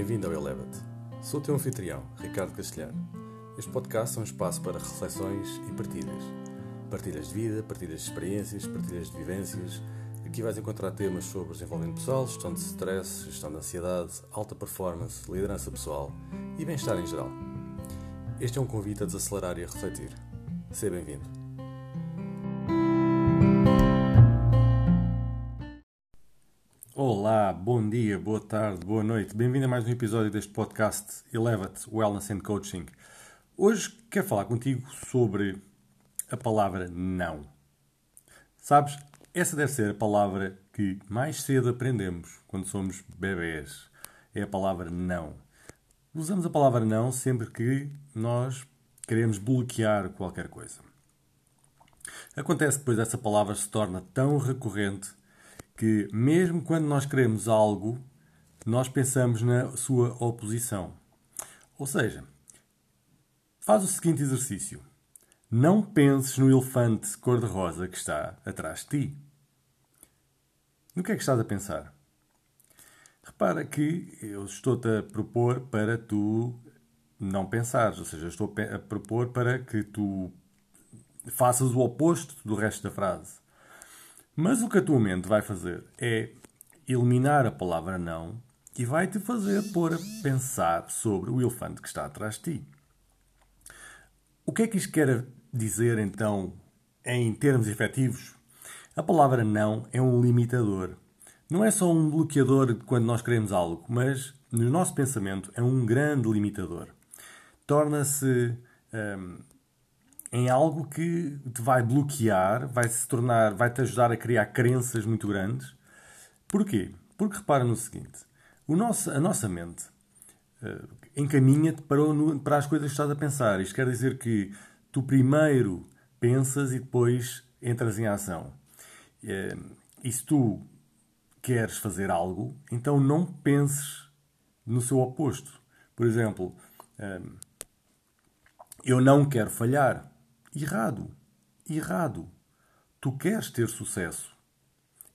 Bem-vindo ao Elevate. Sou o teu anfitrião, Ricardo Castelhano. Este podcast é um espaço para reflexões e partilhas. Partilhas de vida, partilhas de experiências, partilhas de vivências. Aqui vais encontrar temas sobre desenvolvimento pessoal, gestão de stress, gestão de ansiedade, alta performance, liderança pessoal e bem-estar em geral. Este é um convite a desacelerar e a refletir. Seja bem-vindo. Olá, bom dia, boa tarde, boa noite. Bem-vindo a mais um episódio deste podcast Elevate Wellness and Coaching. Hoje quero falar contigo sobre a palavra não. Sabes, essa deve ser a palavra que mais cedo aprendemos quando somos bebês. É a palavra não. Usamos a palavra não sempre que nós queremos bloquear qualquer coisa. Acontece que depois essa palavra se torna tão recorrente que, mesmo quando nós queremos algo, nós pensamos na sua oposição. Ou seja, faz o seguinte exercício. Não penses no elefante cor-de-rosa que está atrás de ti. No que é que estás a pensar? Repara que eu estou-te a propor para tu não pensares, ou seja, estou a propor para que tu faças o oposto do resto da frase. Mas o que a tua mente vai fazer é eliminar a palavra não e vai-te fazer pôr a pensar sobre o elefante que está atrás de ti. O que é que isto quer dizer então em termos efetivos? A palavra não é um limitador. Não é só um bloqueador quando nós queremos algo, mas no nosso pensamento é um grande limitador. Torna-se hum, em algo que te vai bloquear, vai se tornar, vai te ajudar a criar crenças muito grandes. Porquê? Porque repara no seguinte: o nosso, a nossa mente uh, encaminha-te para, para as coisas que estás a pensar. Isto quer dizer que tu primeiro pensas e depois entras em ação. Uh, e se tu queres fazer algo, então não penses no seu oposto. Por exemplo, uh, eu não quero falhar. Errado. Errado. Tu queres ter sucesso.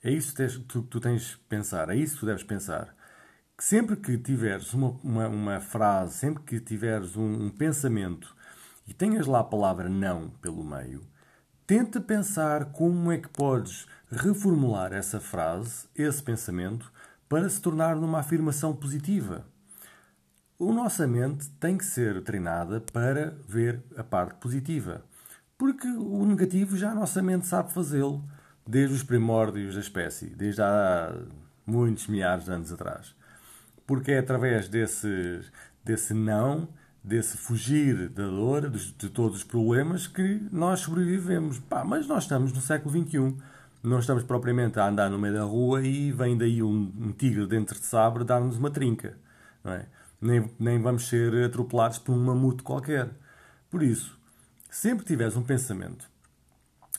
É isso que tu, tens de pensar. É isso que tu deves pensar. Que sempre que tiveres uma, uma, uma frase, sempre que tiveres um, um pensamento e tenhas lá a palavra não pelo meio, tenta pensar como é que podes reformular essa frase, esse pensamento, para se tornar numa afirmação positiva. A nossa mente tem que ser treinada para ver a parte positiva. Porque o negativo já a nossa mente sabe fazê-lo desde os primórdios da espécie, desde há muitos milhares de anos atrás. Porque é através desse, desse não, desse fugir da dor, de, todos os problemas, que nós sobrevivemos. Pá, mas nós estamos no século XXI. Não estamos propriamente a andar no meio da rua e vem daí um, um tigre dentro de sabre dar-nos uma trinca. Não é? nem, nem vamos ser atropelados por um mamute qualquer. Por isso, sempre tiveres um pensamento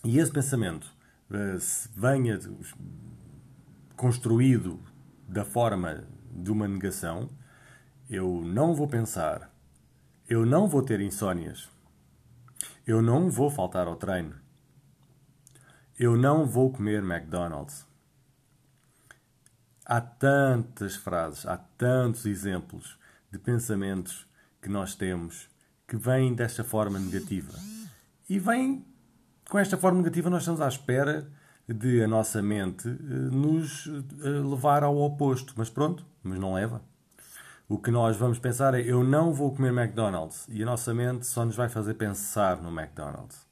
e esse pensamento uh, venha construído da forma de uma negação, eu não vou pensar, eu não vou ter insónias, eu não vou faltar ao treino, eu não vou comer McDonald's. Há tantas frases, há tantos exemplos de pensamentos que nós temos que vem desta forma negativa. E vem com esta forma negativa, nós estamos à espera de a nossa mente eh, nos eh, levar ao oposto. Mas pronto, mas não leva. O que nós vamos pensar é: eu não vou comer McDonald's. E a nossa mente só nos vai fazer pensar no McDonald's.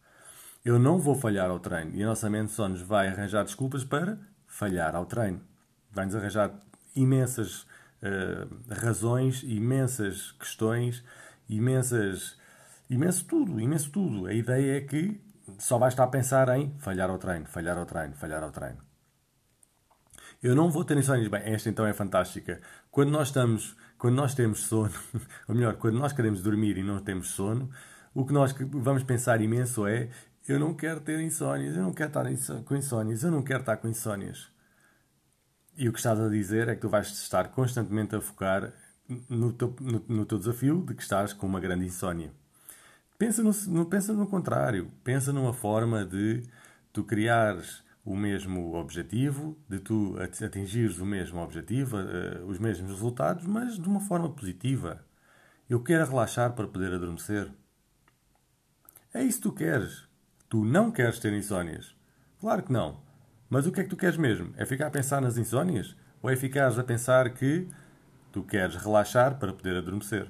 Eu não vou falhar ao treino. E a nossa mente só nos vai arranjar desculpas para falhar ao treino. Vai-nos arranjar imensas uh, razões, imensas questões imensas, imenso tudo, imenso tudo. A ideia é que só vais estar a pensar em falhar ao treino, falhar ao treino, falhar ao treino. Eu não vou ter insónias. Bem, esta então é fantástica. Quando nós estamos, quando nós temos sono, ou melhor, quando nós queremos dormir e não temos sono, o que nós vamos pensar imenso é eu não quero ter insónias, eu não quero estar com insónias, eu não quero estar com insónias. E o que estás a dizer é que tu vais estar constantemente a focar no teu, no, no teu desafio de que estás com uma grande insónia. Pensa no, pensa no contrário. Pensa numa forma de tu criares o mesmo objetivo, de tu atingires o mesmo objetivo, uh, os mesmos resultados, mas de uma forma positiva. Eu quero relaxar para poder adormecer. É isso que tu queres. Tu não queres ter insónias. Claro que não. Mas o que é que tu queres mesmo? É ficar a pensar nas insónias? Ou é ficares a pensar que tu queres relaxar para poder adormecer?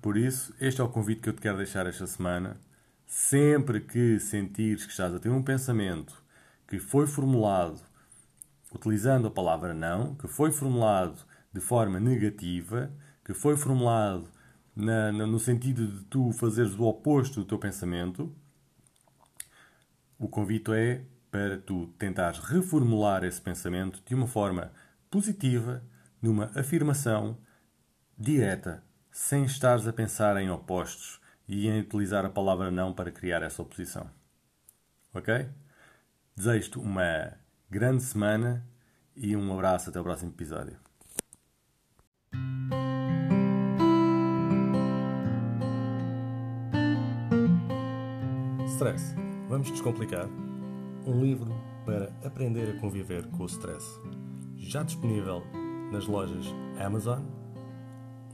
Por isso, este é o convite que eu te quero deixar esta semana Sempre que sentires que estás a ter um pensamento que foi formulado utilizando a palavra não, que foi formulado de forma negativa, que foi formulado na, na, no sentido de tu fazeres o oposto do teu pensamento, o convite é para tu tentares reformular esse pensamento de uma forma positiva, numa afirmação direta, sem estares a pensar em opostos, e em utilizar a palavra não para criar essa oposição. Ok? Desejo-te uma grande semana e um abraço até o próximo episódio. Stress. Vamos descomplicar. Um livro para aprender a conviver com o stress. Já disponível nas lojas Amazon.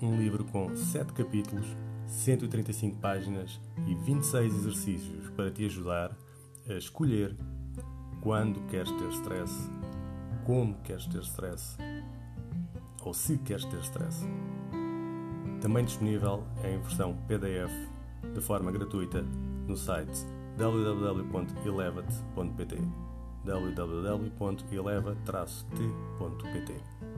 Um livro com 7 capítulos 135 páginas e 26 exercícios para te ajudar a escolher quando queres ter stress, como queres ter stress ou se queres ter stress. Também disponível em versão PDF de forma gratuita no site www.elevate.pt www.eleva-t.pt